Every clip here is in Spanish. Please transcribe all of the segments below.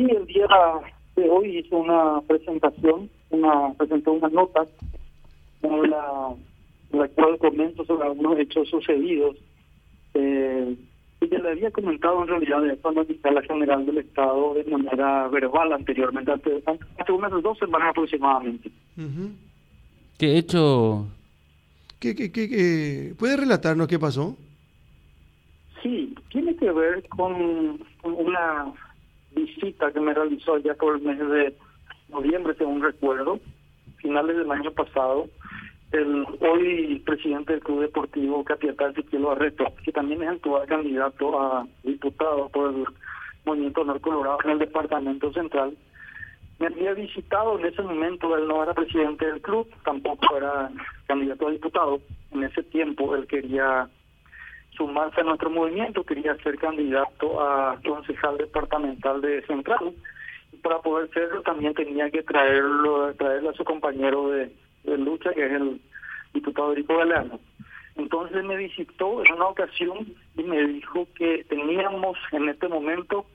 Sí, el día de hoy hizo una presentación, una presentó una nota en la, la cual comento sobre algunos hechos sucedidos. Eh, y ya le había comentado en realidad de la fiscal general del Estado de manera verbal anteriormente, hace, hace unas dos semanas aproximadamente. ¿Qué hecho? ¿Qué, qué, qué, ¿Puede relatarnos qué pasó? Sí, tiene que ver con, con una visita que me realizó ya por el mes de noviembre, según recuerdo, finales del año pasado, el hoy presidente del Club Deportivo Capiatá, Ezequiel Barreto, que también es actual candidato a diputado por el Movimiento Honor Colorado en el Departamento Central, me había visitado en ese momento, él no era presidente del club, tampoco era candidato a diputado, en ese tiempo él quería sumarse a nuestro movimiento, quería ser candidato a concejal departamental de Central, y para poder serlo también tenía que traerlo, traerle a su compañero de de lucha, que es el diputado Erico Galeano. Entonces me visitó en una ocasión y me dijo que teníamos en este momento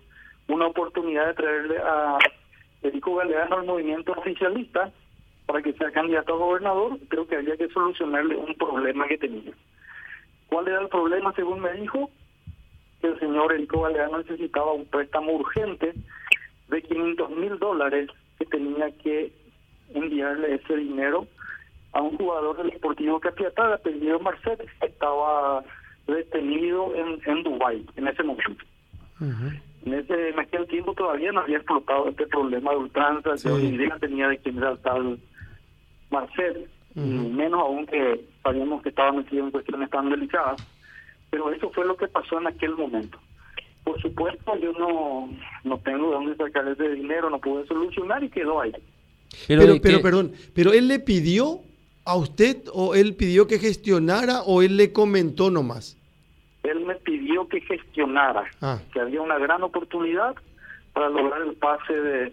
una oportunidad de traerle a Erico Galeano al movimiento oficialista para que sea candidato a gobernador. Creo que había que solucionarle un problema que tenía. ¿Cuál era el problema, según me dijo? Que el señor Erico Galeano necesitaba un préstamo urgente de 500 mil dólares que tenía que enviarle ese dinero a un jugador del Deportivo Capiatá, apellido Marcet, que estaba detenido en, en Dubái en ese momento. En ese en aquel tiempo todavía no había explotado este problema de ultranza, sí. hoy día tenía de quién era el tal Marcet, menos aún que sabíamos que estaba metido en cuestiones tan delicadas, pero eso fue lo que pasó en aquel momento. Por supuesto, yo no, no tengo de dónde sacar ese dinero, no pude solucionar y quedó ahí. Pero, pero, pero perdón, pero él le pidió a usted o él pidió que gestionara o él le comentó nomás? Él me pidió que gestionara, ah. que había una gran oportunidad para lograr el pase de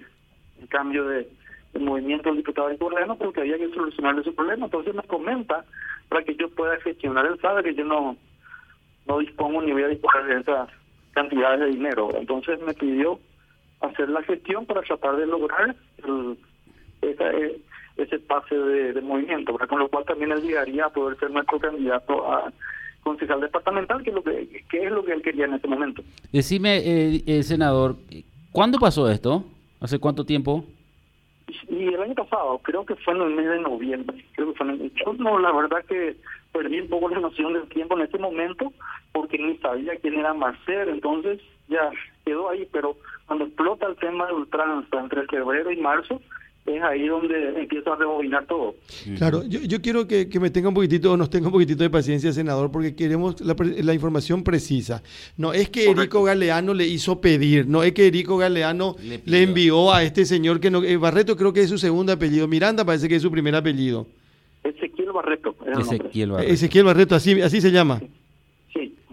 en cambio de, de movimiento del diputado coreano, pero que había que solucionar ese problema. Entonces me comenta para que yo pueda gestionar. Él sabe que yo no, no dispongo ni voy a disponer de esas cantidades de dinero. Entonces me pidió hacer la gestión para tratar de lograr el, esa, ese pase de, movimiento, con lo cual también él llegaría a poder ser nuestro candidato a concejal departamental, que es lo que, que es lo que él quería en ese momento. Decime, eh, eh, senador, ¿cuándo pasó esto? ¿Hace cuánto tiempo? Y el año pasado, creo que fue en el mes de noviembre. Creo que fue en el, yo no, la verdad que perdí un poco la noción del tiempo en ese momento, porque ni sabía quién era Marcel, entonces ya quedó ahí, pero cuando explota el tema de ultranza entre febrero y marzo, es ahí donde empiezo a rebobinar todo. Claro, yo, yo quiero que, que, me tenga un poquitito, nos tenga un poquitito de paciencia, senador, porque queremos la, la información precisa. No es que Erico Galeano le hizo pedir, no es que Erico Galeano le, le envió a este señor que no, eh, Barreto creo que es su segundo apellido, Miranda parece que es su primer apellido. Ezequiel Barreto. Ezequiel Barreto. Ezequiel Barreto, así, así se llama. Sí.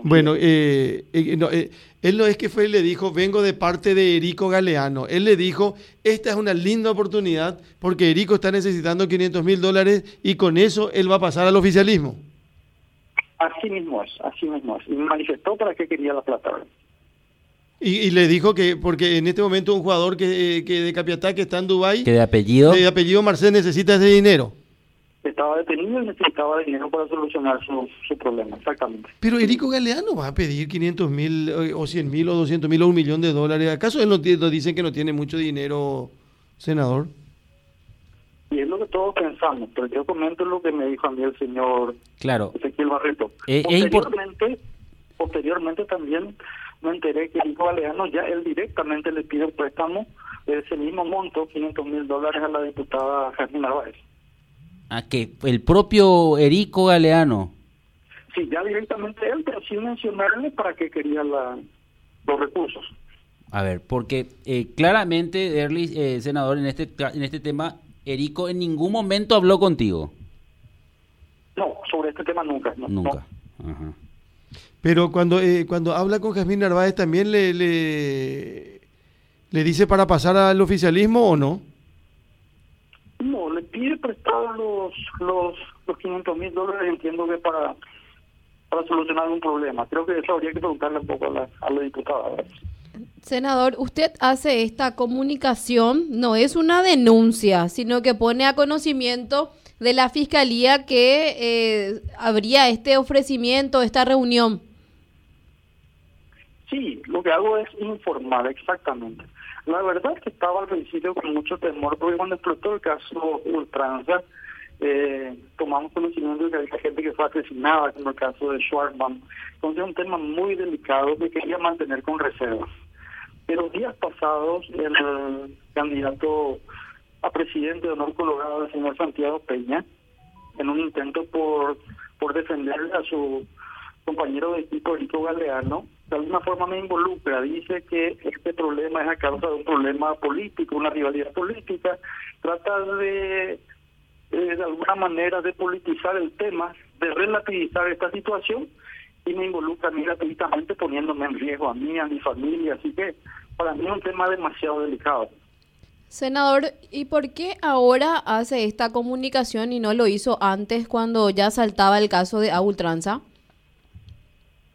Bueno, eh, eh, no, eh, él no es que fue y le dijo, vengo de parte de Erico Galeano. Él le dijo, esta es una linda oportunidad porque Erico está necesitando 500 mil dólares y con eso él va a pasar al oficialismo. Así mismo es, así mismo es. Y manifestó para qué quería la plata. Y, y, le dijo que, porque en este momento un jugador que, que de Capiatá que está en Dubái, que de apellido, de apellido Marcel necesita ese dinero estaba detenido y necesitaba dinero para solucionar su, su problema, exactamente. Pero Erico Galeano va a pedir 500 mil o 100 mil o 200 mil o un millón de dólares. ¿Acaso él no, no dicen que no tiene mucho dinero, senador? Y es lo que todos pensamos, pero yo comento lo que me dijo a mí el señor claro. Ezequiel Barreto. Eh, posteriormente, posteriormente también me enteré que Erico Galeano ya él directamente le pide un préstamo de ese mismo monto, 500 mil dólares a la diputada Jasmine Narváez. ¿A que el propio Erico Galeano? Sí, ya directamente él, pero sin mencionarle para qué quería la, los recursos. A ver, porque eh, claramente, Erly, eh, senador, en este, en este tema, Erico en ningún momento habló contigo. No, sobre este tema nunca. No, nunca. No. Ajá. Pero cuando eh, cuando habla con Jasmine Narváez, ¿también le, le, le dice para pasar al oficialismo o no? Los los, los 500 mil dólares, entiendo que para para solucionar un problema. Creo que eso habría que preguntarle un poco a la, a la diputada. Senador, usted hace esta comunicación, no es una denuncia, sino que pone a conocimiento de la Fiscalía que eh, habría este ofrecimiento, esta reunión. Sí, lo que hago es informar exactamente. La verdad es que estaba al principio con mucho temor, porque cuando explotó el caso Ultranza, eh, tomamos conocimiento de que había gente que fue asesinada, como el caso de Schwarzman. Entonces es un tema muy delicado que quería mantener con reservas. Pero días pasados, el candidato a presidente de honor colorado, el señor Santiago Peña, en un intento por, por defenderle a su compañero de equipo, Rico Galeano, de alguna forma me involucra, dice que este problema es a causa de un problema político, una rivalidad política, trata de, eh, de alguna manera, de politizar el tema, de relativizar esta situación y me involucra a mí gratuitamente poniéndome en riesgo a mí, a mi familia, así que para mí es un tema demasiado delicado. Senador, ¿y por qué ahora hace esta comunicación y no lo hizo antes cuando ya saltaba el caso de Ultranza?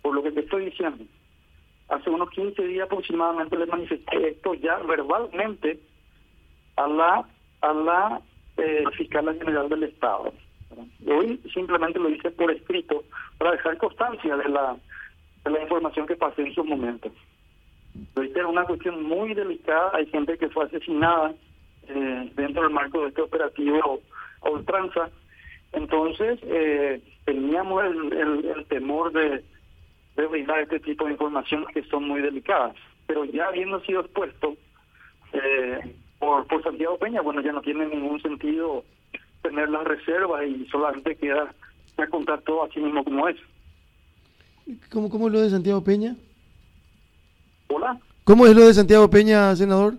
Por lo que te estoy diciendo. Hace unos 15 días aproximadamente le manifesté esto ya verbalmente a la a la eh, fiscal general del Estado. Hoy simplemente lo hice por escrito para dejar constancia de la, de la información que pasé en su momento. Esta es una cuestión muy delicada. Hay gente que fue asesinada eh, dentro del marco de este operativo a ultranza. Entonces, eh, teníamos el, el, temor de, de brindar este tipo de informaciones que son muy delicadas. Pero ya habiendo sido expuesto eh, por, por Santiago Peña, bueno, ya no tiene ningún sentido tener las reservas y solamente queda contar todo así mismo como es. ¿Cómo, cómo lo de Santiago Peña? Hola. ¿Cómo es lo de Santiago Peña, senador?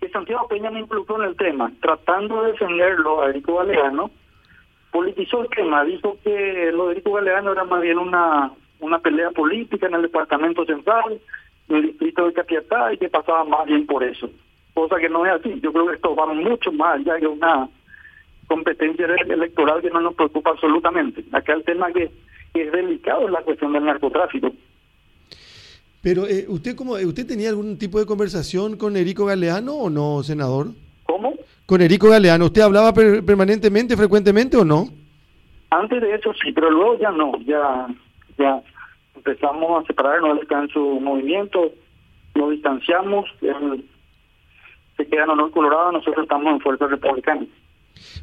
Que Santiago Peña me involucró en el tema, tratando de defenderlo a Erico Galeano, politizó el tema, dijo que lo de Erico Galeano era más bien una, una pelea política en el departamento central, en el distrito de Capiatá, y que pasaba más bien por eso. Cosa que no es así. Yo creo que esto va mucho más allá de una competencia electoral que no nos preocupa absolutamente. Acá el tema que, que es delicado es la cuestión del narcotráfico. Pero eh, usted como usted tenía algún tipo de conversación con Erico Galeano o no, senador? ¿Cómo? Con Erico Galeano, ¿usted hablaba permanentemente, frecuentemente o no? Antes de eso sí, pero luego ya no, ya ya empezamos a separarnos, él está en su movimiento, nos distanciamos, él se queda en honor colorado, nosotros estamos en fuerza republicana.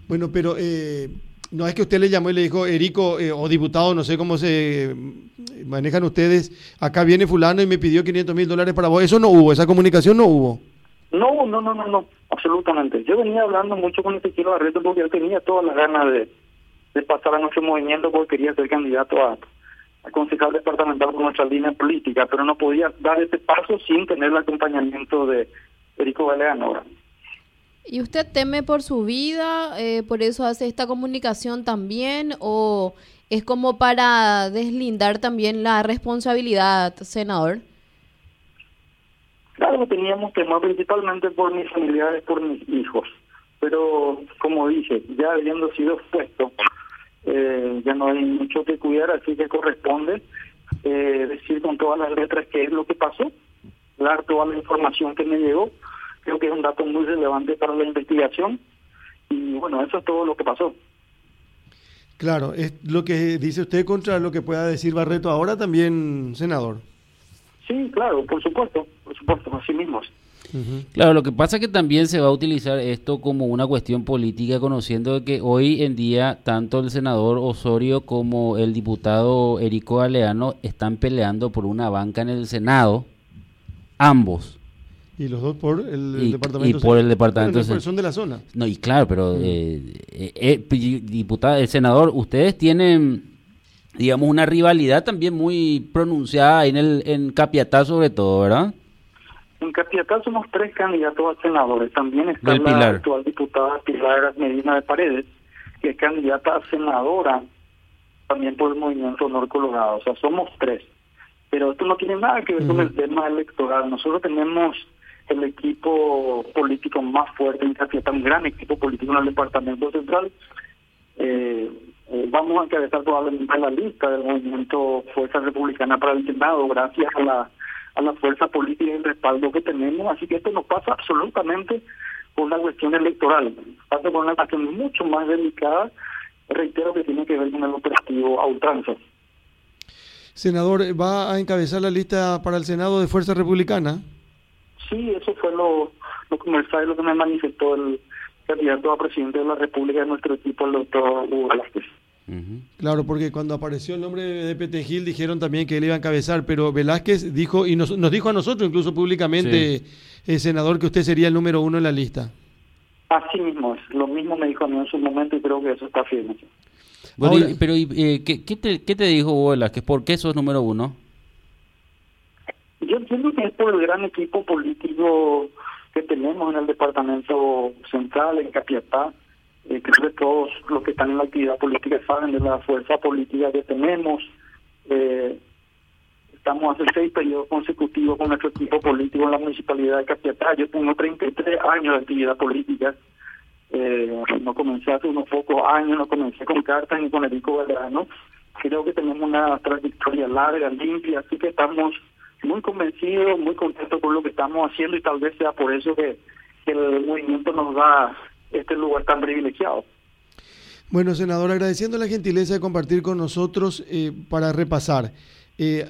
Bueno, pero eh, no es que usted le llamó y le dijo, Erico, eh, o diputado, no sé cómo se manejan ustedes, acá viene fulano y me pidió 500 mil dólares para vos. Eso no hubo, esa comunicación no hubo. No, no, no, no, no, absolutamente. Yo venía hablando mucho con Ezequiel Barreto porque él tenía todas las ganas de, de pasar a nuestro movimiento porque quería ser candidato a concejal departamental con nuestra línea política, pero no podía dar ese paso sin tener el acompañamiento de Erico Galeano. ¿Y usted teme por su vida, eh, por eso hace esta comunicación también, o es como para deslindar también la responsabilidad, senador? Claro, teníamos temor principalmente por mis familiares, por mis hijos, pero como dije, ya habiendo sido expuesto, eh, ya no hay mucho que cuidar, así que corresponde eh, decir con todas las letras qué es lo que pasó, dar toda la información que me llegó, creo que es un dato muy relevante para la investigación y bueno, eso es todo lo que pasó. Claro, es lo que dice usted contra lo que pueda decir Barreto ahora también, senador. Sí, claro, por supuesto, por supuesto, así mismo. Claro, lo que pasa es que también se va a utilizar esto como una cuestión política, conociendo que hoy en día tanto el senador Osorio como el diputado Erico Aleano están peleando por una banca en el Senado, ambos. Y los dos por el, departamento. Y por el departamento. son de la zona. No, y claro, pero eh, eh, eh diputado, el senador, ustedes tienen, digamos, una rivalidad también muy pronunciada en el en Capiatá sobre todo, ¿verdad? En Capiatá somos tres candidatos a senadores. También está la actual diputada Pilar Medina de Paredes, que es candidata a senadora también por el Movimiento Honor Colorado. O sea, somos tres. Pero esto no tiene nada que ver con el tema electoral. Nosotros tenemos el equipo político más fuerte en Capiatá, un gran equipo político en el departamento central. Eh, eh, vamos a encabezar probablemente la lista del movimiento Fuerza Republicana para el Senado, gracias a la, a la fuerza política y el respaldo que tenemos. Así que esto no pasa absolutamente por una cuestión electoral, pasa por una cuestión mucho más delicada, reitero que tiene que ver con el operativo a ultranza. Senador, ¿va a encabezar la lista para el Senado de Fuerza Republicana? Sí, eso fue lo, lo comercial, lo que me manifestó el candidato a presidente de la República de nuestro equipo, el doctor Hugo Velázquez. Claro, porque cuando apareció el nombre de Pete Gil dijeron también que él iba a encabezar, pero Velázquez dijo, y nos, nos dijo a nosotros incluso públicamente, el eh, senador, que usted sería el número uno en la lista. Así mismo es, lo mismo me dijo a mí en su momento y creo que eso está firme. pero eh, ¿qué, qué, te, ¿qué te dijo Velázquez? ¿Por qué sos número uno? Yo entiendo que es por el gran equipo político que tenemos en el departamento central, en Capiatá, creo que todos los que están en la actividad política saben de la fuerza política que tenemos. Eh, estamos hace seis periodos consecutivos con nuestro equipo político en la municipalidad de Capiatá. Yo tengo 33 años de actividad política. Eh, no comencé hace unos pocos años, no comencé con Cartas ni con Erico Valderano. Creo que tenemos una trayectoria larga, limpia, así que estamos muy convencidos, muy contentos con lo que estamos haciendo y tal vez sea por eso que el movimiento nos da este lugar tan privilegiado. Bueno, senador, agradeciendo la gentileza de compartir con nosotros eh, para repasar. Eh,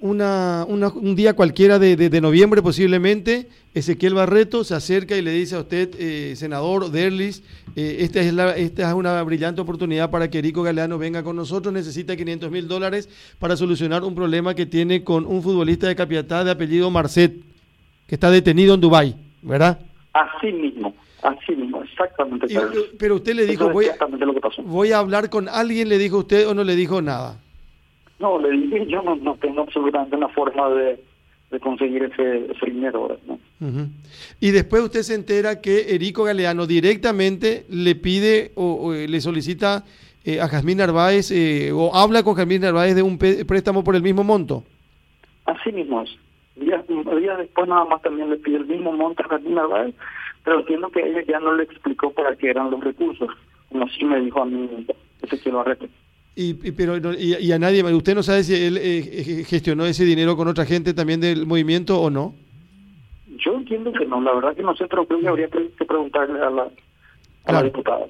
una, un día cualquiera de, de, noviembre posiblemente, Ezequiel Barreto se acerca y le dice a usted, eh, senador Derlis, esta, es la, esta es una brillante oportunidad para que Erico Galeano venga con nosotros, necesita 500 mil dólares para solucionar un problema que tiene con un futbolista de Capiatá de apellido Marcet, que está detenido en Dubái, ¿verdad? Así mismo. Así mismo, exactamente. pero usted le dijo, voy, voy a hablar con alguien, ¿le dijo usted o no le dijo nada? No, le dije, yo no, no tengo absolutamente una forma de, conseguir ese, dinero. ¿no? Y después usted se entera que Erico Galeano directamente le pide o, le solicita eh, a Jazmín Narváez eh, o habla con Jazmín Narváez de un préstamo por el mismo monto. Así mismo es. Días, días después nada más también le pide el mismo monto a Jazmín Narváez pero entiendo que ella ya no le explicó para qué eran los recursos, como sí me dijo a mí Ezequiel Barreto. Y, pero y, a nadie, ¿usted no sabe si él eh, gestionó ese dinero con otra gente también del movimiento o no? Yo entiendo que no, la verdad que no sé, pero creo que habría que, preguntarle a la, a la diputada.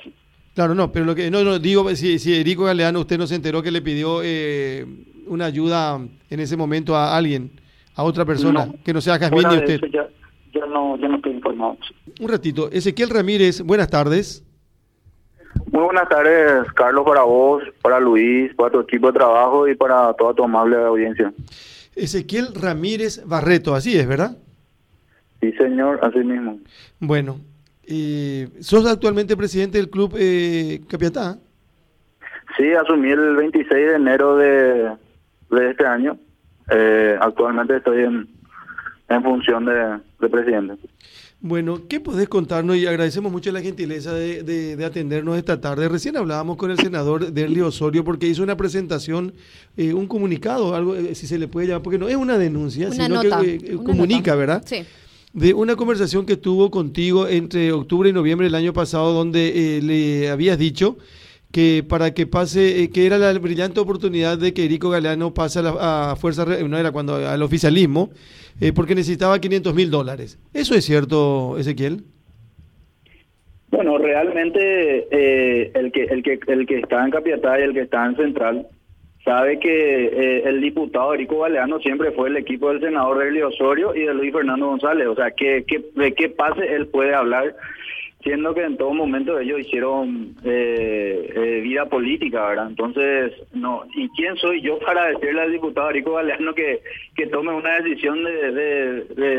Claro, no, pero lo que no, no digo, si, si Erico Galeano usted no se enteró que le pidió eh, una ayuda en ese momento a alguien, a otra persona, que no sea Jasmine y usted ya no, ya no estoy informado. Un ratito. Ezequiel Ramírez, buenas tardes. Muy buenas tardes, Carlos, para vos, para Luis, para tu equipo de trabajo y para toda tu amable audiencia. Ezequiel Ramírez Barreto, así es, ¿verdad? Sí, señor, así mismo. Bueno, eh, ¿sos actualmente presidente del club eh, Capiatá? Sí, asumí el 26 de enero de, de este año. Eh, actualmente estoy en, en función de, presidente. Bueno, ¿qué podés contarnos? Y agradecemos mucho la gentileza de, de, atendernos esta tarde. Recién hablábamos con el senador Derli Osorio porque hizo una presentación, eh, un comunicado, algo, eh, si se le puede llamar, porque no es una denuncia, sino que eh, comunica, ¿verdad? Sí. De una conversación que tuvo contigo entre octubre y noviembre del año pasado, donde le habías dicho que para que pase, que era la brillante oportunidad de que Erico Galeano pase a, la, a Fuerza, no era cuando, al oficialismo, eh, porque necesitaba 500 mil dólares. ¿Eso es cierto, Ezequiel? Bueno, realmente eh, el que el que el que está en Capiatá y el que está en Central sabe que eh, el diputado Erico Galeano siempre fue el equipo del senador Relio Osorio y de Luis Fernando González. O sea, que, que de qué pase él puede hablar siendo que en todo momento ellos hicieron eh, eh, vida política, ¿verdad? Entonces, no, ¿y quién soy yo para decirle al diputado Rico Galeano que, que tome una decisión de,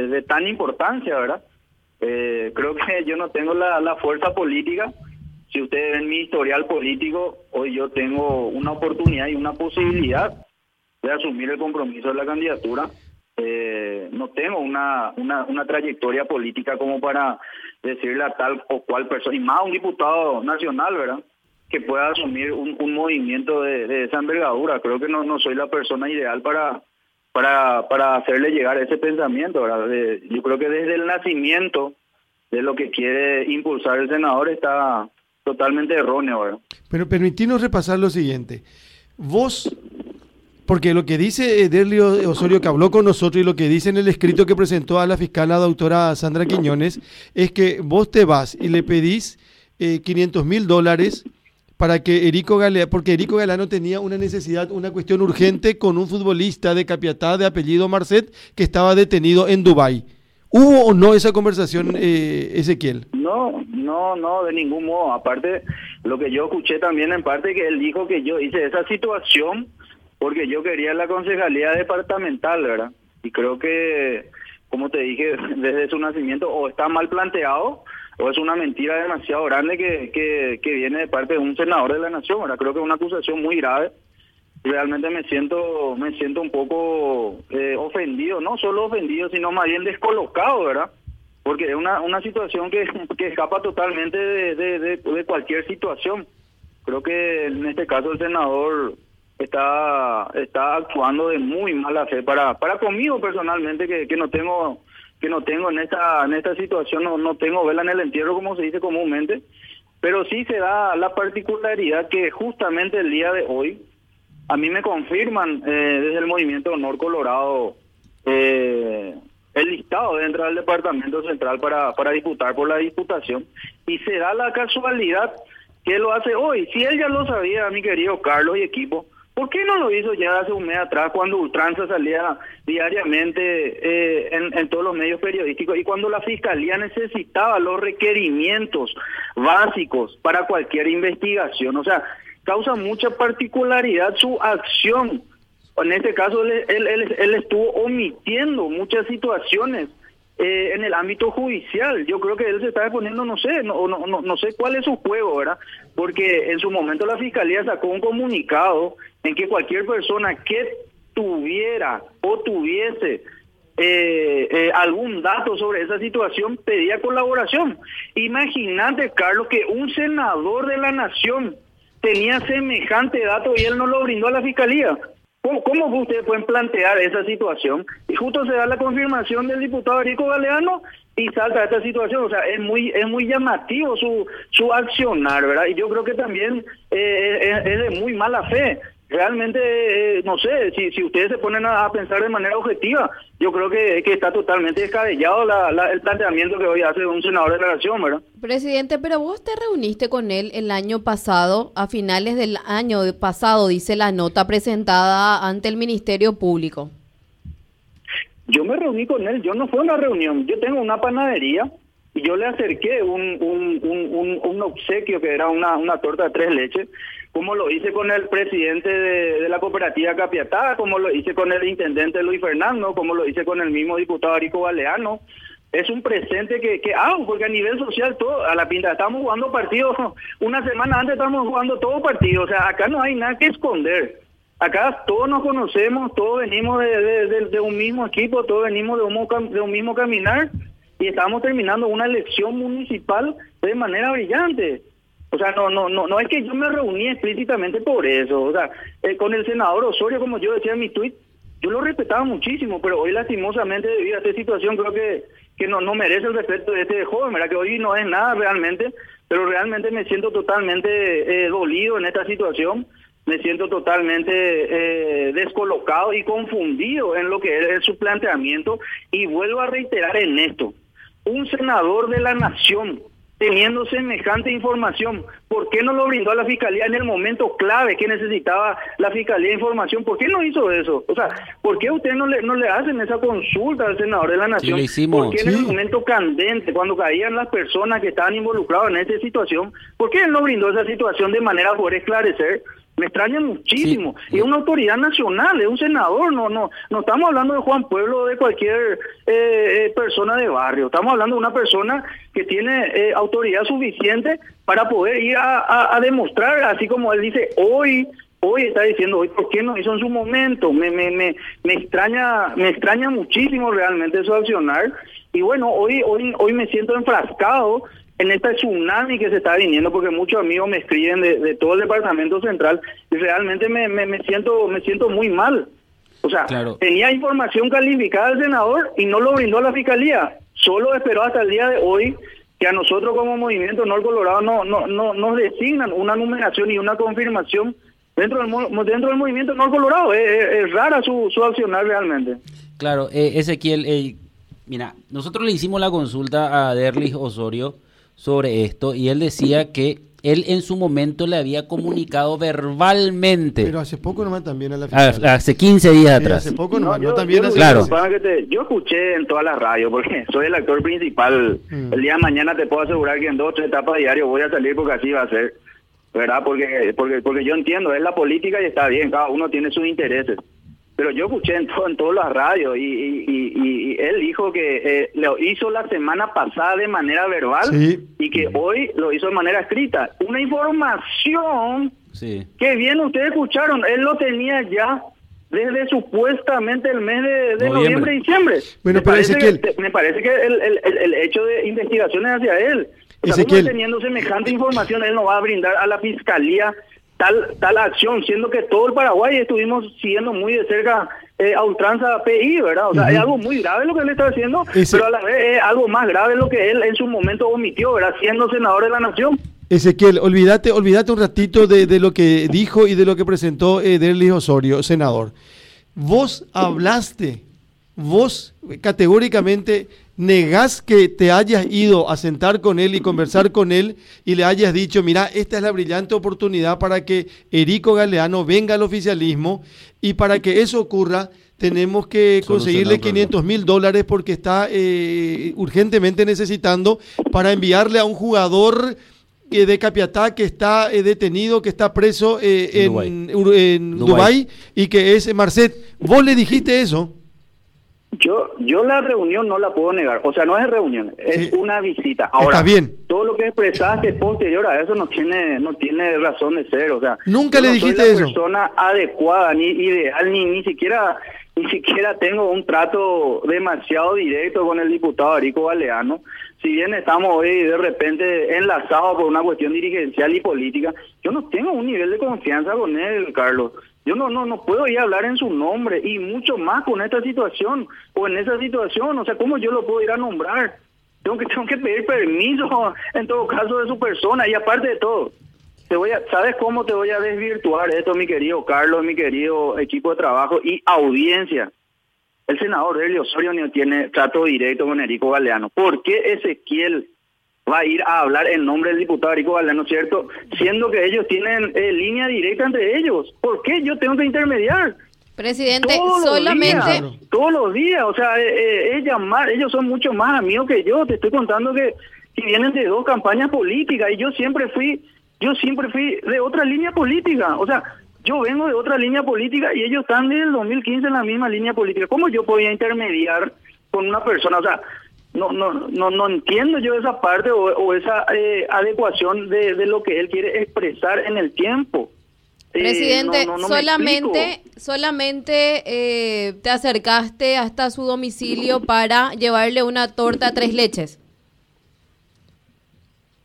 de, tan importancia, ¿verdad? Eh, creo que yo no tengo la, la fuerza política. Si ustedes ven mi historial político, hoy yo tengo una oportunidad y una posibilidad de asumir el compromiso de la candidatura. Eh, no tengo una, una, una trayectoria política como para decirle a tal o cual persona, y más un diputado nacional, ¿verdad? Que pueda asumir un, un movimiento de, esa envergadura. Creo que no, no soy la persona ideal para, para, para hacerle llegar ese pensamiento, ¿verdad? yo creo que desde el nacimiento de lo que quiere impulsar el senador está totalmente erróneo, ¿verdad? Pero permitirnos repasar lo siguiente. Vos Porque lo que dice Derlio Osorio, que habló con nosotros, y lo que dice en el escrito que presentó a la fiscal, la doctora Sandra Quiñones, es que vos te vas y le pedís eh, 500 mil dólares para que Erico Galeano, porque Erico Galeano tenía una necesidad, una cuestión urgente con un futbolista de Capiatá de apellido Marcet que estaba detenido en Dubái. ¿Hubo o no esa conversación, eh, Ezequiel? No, no, no, de ningún modo. Aparte, lo que yo escuché también en parte que él dijo que yo hice esa situación porque yo quería la concejalía departamental, ¿verdad? Y creo que, como te dije, desde su nacimiento o está mal planteado o es una mentira demasiado grande que, que, que viene de parte de un senador de la nación, ¿verdad? Creo que es una acusación muy grave. Realmente me siento me siento un poco eh, ofendido, no solo ofendido, sino más bien descolocado, ¿verdad? Porque es una, una situación que, que escapa totalmente de, de, cualquier situación. Creo que en este caso el senador está está actuando de muy mala fe para para conmigo personalmente que, que no tengo que no tengo en esta en esta situación no, no tengo vela en el entierro como se dice comúnmente pero sí se da la particularidad que justamente el día de hoy a mí me confirman eh, desde el movimiento Honor Colorado eh, el listado dentro del departamento central para para disputar por la diputación y se da la casualidad que lo hace hoy. Si él ya lo sabía mi querido Carlos y equipo ¿Por qué no lo hizo ya hace un mes atrás cuando Ultranza salía diariamente eh, en, todos los medios periodísticos y cuando la Fiscalía necesitaba los requerimientos básicos para cualquier investigación? O sea, causa mucha particularidad su acción. En este caso, él, él, él, él estuvo omitiendo muchas situaciones eh, en el ámbito judicial. Yo creo que él se está poniendo, no sé, no, no, no, no sé cuál es su juego, ¿verdad? Porque en su momento la Fiscalía sacó un comunicado en que cualquier persona que tuviera o tuviese eh, eh, algún dato sobre esa situación pedía colaboración. Imagínate, Carlos, que un senador de la nación tenía semejante dato y él no lo brindó a la fiscalía. ¿Cómo, ¿Cómo ustedes pueden plantear esa situación? Y justo se da la confirmación del diputado Rico Galeano y salta esta situación. O sea, es muy es muy llamativo su su accionar, ¿verdad? Y yo creo que también eh, es, es de muy mala fe realmente, eh, no sé, si, si ustedes se ponen a, pensar de manera objetiva, yo creo que, que está totalmente descabellado la, la, el planteamiento que hoy hace un senador de la nación, ¿verdad? Presidente, pero vos te reuniste con él el año pasado, a finales del año pasado, dice la nota presentada ante el Ministerio Público. Yo me reuní con él, yo no fue una reunión, yo tengo una panadería y yo le acerqué un, un, un, un, obsequio que era una, una torta de tres leches como lo hice con el presidente de, la cooperativa Capiatá, como lo hice con el intendente Luis Fernando, como lo hice con el mismo diputado Arico Galeano. Es un presente que, que hago, porque a nivel social, todo a la pinta, estamos jugando partidos, una semana antes estamos jugando todo partido, o sea, acá no hay nada que esconder. Acá todos nos conocemos, todos venimos de, de un mismo equipo, todos venimos de un, de un mismo caminar y estamos terminando una elección municipal de manera brillante. O sea, no, no, no, no es que yo me reuní explícitamente por eso. O sea, eh, con el senador Osorio, como yo decía en mi tuit, yo lo respetaba muchísimo, pero hoy lastimosamente debido a esta situación creo que, que no, no merece el respeto de este joven, ¿verdad? Que hoy no es nada realmente, pero realmente me siento totalmente eh, dolido en esta situación, me siento totalmente eh, descolocado y confundido en lo que es su planteamiento y vuelvo a reiterar en esto, un senador de la nación teniendo semejante información, ¿por qué no lo brindó a la Fiscalía en el momento clave que necesitaba la Fiscalía información? ¿Por qué no hizo eso? O sea, ¿por qué ustedes no le, no le hacen esa consulta al senador de la Nación? Sí, hicimos, ¿Por qué en el momento candente, cuando caían las personas que estaban involucradas en esa situación, ¿por qué él no brindó esa situación de manera a poder esclarecer? Me extraña muchísimo. Sí. Y es una autoridad nacional, es un senador, no no no estamos hablando de Juan Pueblo o de cualquier eh, eh, persona de barrio, estamos hablando de una persona que tiene eh, autoridad suficiente para poder ir a, a, a, demostrar, así como él dice, hoy hoy está diciendo, hoy, ¿por qué no hizo en su momento? Me, me, me, me extraña me extraña muchísimo realmente su accionar. Y bueno, hoy hoy hoy me siento enfrascado en esta tsunami que se está viniendo, porque muchos amigos me escriben de, de todo el departamento central y realmente me, me, me, siento me siento muy mal. O sea, claro. tenía información calificada del senador y no lo brindó a la fiscalía. Solo esperó hasta el día de hoy que a nosotros como Movimiento Nor Colorado no, no, no nos designan una numeración y una confirmación dentro del, dentro del movimiento no colorado. Es, rara su, su accionar realmente. Claro, eh, Ezequiel, eh, mira, nosotros le hicimos la consulta a Derlis Osorio sobre esto y él decía que él en su momento le había comunicado verbalmente. Pero hace poco nomás también a la ah, Hace 15 días atrás. Hace poco nomás, no, también yo, Claro. yo escuché en toda la radio, porque soy el actor principal. Mm. El día de mañana te puedo asegurar que en dos o tres etapas diario voy a salir porque así va a ser. ¿Verdad? Porque, porque, porque yo entiendo, es la política y está bien, cada uno tiene sus intereses pero yo escuché en, todo, en todas las radios y, y, él dijo que eh, lo hizo la semana pasada de manera verbal y que hoy lo hizo de manera escrita. Una información que bien ustedes escucharon, él lo tenía ya desde supuestamente el mes de, noviembre. y diciembre. me, parece que, me parece que el, el, el, hecho de investigaciones hacia él, o sea, teniendo semejante información, él no va a brindar a la fiscalía tal tal acción, siendo que todo el Paraguay estuvimos siguiendo muy de cerca eh, a ultranza PI, ¿verdad? O sea, es algo muy grave lo que él está haciendo, pero a la vez es algo más grave lo que él en su momento omitió, ¿verdad? Siendo senador de la nación. Ezequiel, olvídate, olvídate un ratito de, de lo que dijo y de lo que presentó eh, Derlis Osorio, senador. Vos hablaste, vos categóricamente negás que te hayas ido a sentar con él y conversar con él y le hayas dicho, mira, esta es la brillante oportunidad para que Erico Galeano venga al oficialismo y para que eso ocurra tenemos que conseguirle 500 mil dólares porque está eh, urgentemente necesitando para enviarle a un jugador eh, de Capiatá que está eh, detenido, que está preso en, en Dubái y que es Marcet. ¿Vos le dijiste eso? Yo, yo la reunión no la puedo negar, o sea, no es reunión, es una visita. Ahora, Está bien. todo lo que expresaste posterior a eso no tiene, no tiene razón de ser, o sea. Nunca le dijiste soy la persona adecuada, ni ideal, ni ni siquiera, ni siquiera tengo un trato demasiado directo con el diputado Arico Baleano. Si bien estamos hoy de repente enlazados por una cuestión dirigencial y política, yo no tengo un nivel de confianza con él, Carlos. Yo no, no, no puedo ir a hablar en su nombre y mucho más con esta situación o en esa situación. O sea, ¿cómo yo lo puedo ir a nombrar? Tengo que, tengo que pedir permiso en todo caso de su persona y aparte de todo. Te voy a, ¿Sabes cómo te voy a desvirtuar esto, mi querido Carlos, mi querido equipo de trabajo y audiencia? El senador Helio Osorio no tiene trato directo con Erico Galeano. ¿Por qué Ezequiel va a ir a hablar en nombre del diputado Rico Valdano, ¿cierto? Siendo que ellos tienen eh, línea directa entre ellos. ¿Por qué yo tengo que intermediar? Presidente, solamente... todos los días, o sea, eh, eh, llamar, ellos son mucho más amigos que yo, te estoy contando que, que vienen de dos campañas políticas y yo siempre fui, yo siempre fui de otra línea política, o sea, yo vengo de otra línea política y ellos están desde el 2015 en la misma línea política. ¿Cómo yo podía intermediar con una persona? O sea, no no no no entiendo yo esa parte o, esa eh, adecuación de, de, lo que él quiere expresar en el tiempo. Eh, Presidente, solamente solamente eh, te acercaste hasta su domicilio para llevarle una torta tres leches.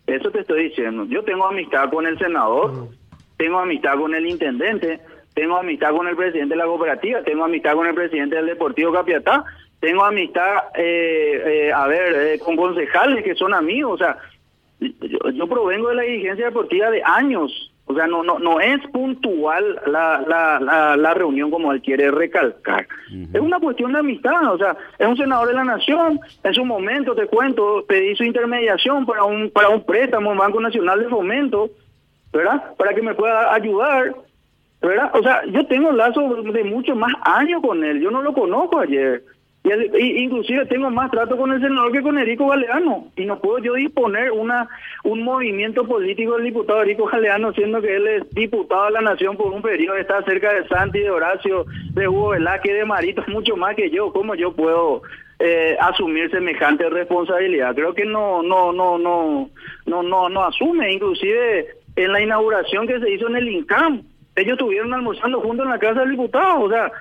Eso te estoy diciendo. Yo tengo amistad con el senador, tengo amistad con el intendente, tengo amistad con el presidente de la cooperativa, tengo amistad con el presidente del Deportivo Capiatá tengo amistad, eh, eh, a ver, eh, con concejales que son amigos, o sea, yo, provengo de la dirigencia deportiva de años, o sea, no no no es puntual la, la, la, reunión como él quiere recalcar. Es una cuestión de amistad, o sea, es un senador de la nación, en su momento, te cuento, pedí su intermediación para un, para un préstamo en Banco Nacional de Fomento, ¿verdad? Para que me pueda ayudar, ¿verdad? O sea, yo tengo lazos de muchos más años con él, yo no lo conozco ayer. Y, inclusive tengo más trato con el senador que con Erico Galeano. Y no puedo yo disponer una un movimiento político del diputado Erico Galeano siendo que él es diputado de la nación por un periodo está cerca de Santi de Horacio de Hugo Velázquez de Marito mucho más que yo. Cómo yo puedo eh, asumir semejante responsabilidad creo que no no no no no no no asume. Inclusive en la inauguración que se hizo en el INCAM ellos estuvieron almorzando juntos en la casa del diputado. O sea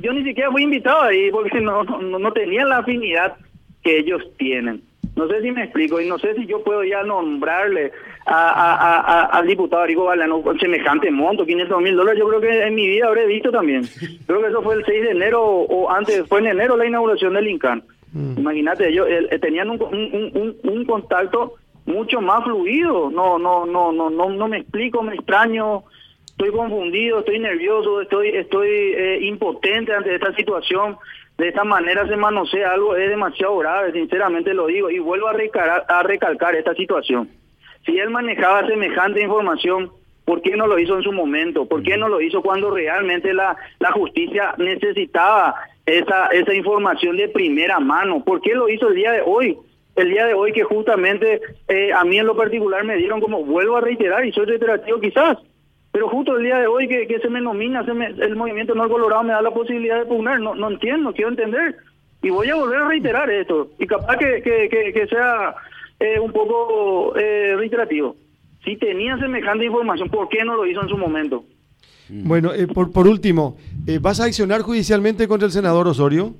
yo ni siquiera fui invitado ahí porque no, no, no tenía la afinidad que ellos tienen. No sé si me explico y no sé si yo puedo ya nombrarle a, a, a, al diputado Rico Balano con semejante monto, 500 mil dólares. Yo creo que en mi vida habré visto también. Creo que eso fue el 6 de enero o antes, fue en enero la inauguración del INCAN. Mm. Imagínate, ellos eh, tenían un, un, un, un, contacto mucho más fluido. No, no, no, no, no, no me explico, me extraño estoy confundido, estoy nervioso, estoy, estoy eh, impotente ante esta situación. De esta manera se manosea algo, es demasiado grave, sinceramente lo digo, y vuelvo a a recalcar esta situación. Si él manejaba semejante información, ¿por qué no lo hizo en su momento? ¿Por qué no lo hizo cuando realmente la, la justicia necesitaba esa, esa información de primera mano? ¿Por qué lo hizo el día de hoy? El día de hoy que justamente eh, a mí en lo particular me dieron como, vuelvo a reiterar, y soy reiterativo quizás, pero justo el día de hoy que, se me nomina, se me, el movimiento no colorado me da la posibilidad de pugnar, no, no entiendo, quiero entender. Y voy a volver a reiterar esto, y capaz que, que, sea eh, un poco eh, reiterativo. Si tenía semejante información, ¿por qué no lo hizo en su momento? Bueno, eh, por, por último, ¿vas a accionar judicialmente contra el senador Osorio?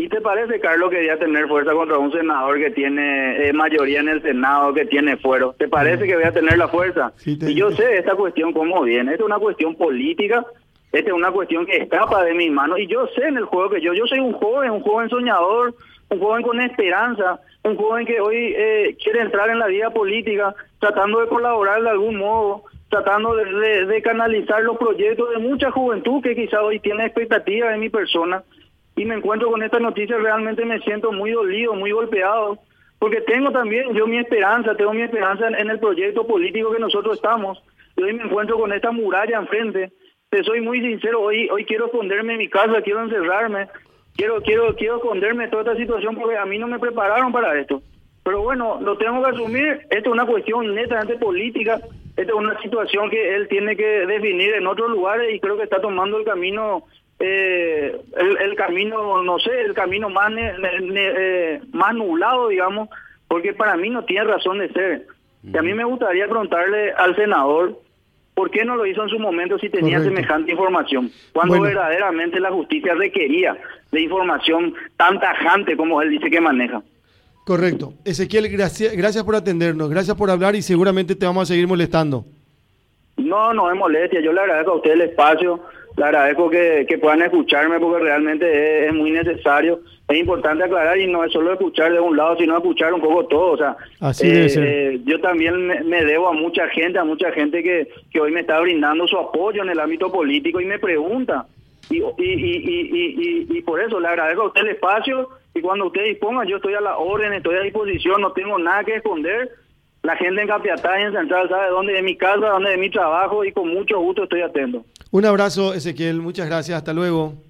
¿Y te parece, Carlos, que a tener fuerza contra un senador que tiene eh, mayoría en el Senado, que tiene fuero? ¿Te parece que voy a tener la fuerza? y yo sé esta cuestión cómo viene. Esta es una cuestión política, esta es una cuestión que escapa de mis manos. Y yo sé en el juego que yo, yo soy un joven, un joven soñador, un joven con esperanza, un joven que hoy eh, quiere entrar en la vida política, tratando de colaborar de algún modo, tratando de, de canalizar los proyectos de mucha juventud que quizá hoy tiene expectativas en mi persona y me encuentro con esta noticia, realmente me siento muy dolido, muy golpeado, porque tengo también yo mi esperanza, tengo mi esperanza en, el proyecto político que nosotros estamos. Y hoy me encuentro con esta muralla enfrente. Te soy muy sincero, hoy hoy quiero esconderme en mi casa, quiero encerrarme, quiero quiero quiero esconderme de toda esta situación porque a mí no me prepararon para esto. Pero bueno, lo tengo que asumir, esto es una cuestión netamente política, esta es una situación que él tiene que definir en otros lugares y creo que está tomando el camino eh, el, camino, no sé, el camino más, eh, más nublado, digamos, porque para mí no tiene razón de ser. Y a mí me gustaría preguntarle al senador por qué no lo hizo en su momento si tenía semejante información, cuando verdaderamente la justicia requería de información tan tajante como él dice que maneja. Correcto. Ezequiel, gracias, gracias por atendernos, gracias por hablar y seguramente te vamos a seguir molestando. No, no es molestia, yo le agradezco a usted el espacio le agradezco que, que puedan escucharme porque realmente es, muy necesario. Es importante aclarar y no es solo escuchar de un lado, sino escuchar un poco todo. O sea, eh, eh, yo también me, debo a mucha gente, a mucha gente que, que hoy me está brindando su apoyo en el ámbito político y me pregunta. Y, y, y, y, y, por eso le agradezco a usted el espacio y cuando usted disponga, yo estoy a la orden, estoy a disposición, no tengo nada que esconder. La gente en Capiatá y en Central sabe dónde es mi casa, dónde es mi trabajo y con mucho gusto estoy atento. Un abrazo, Ezequiel. Muchas gracias. Hasta luego.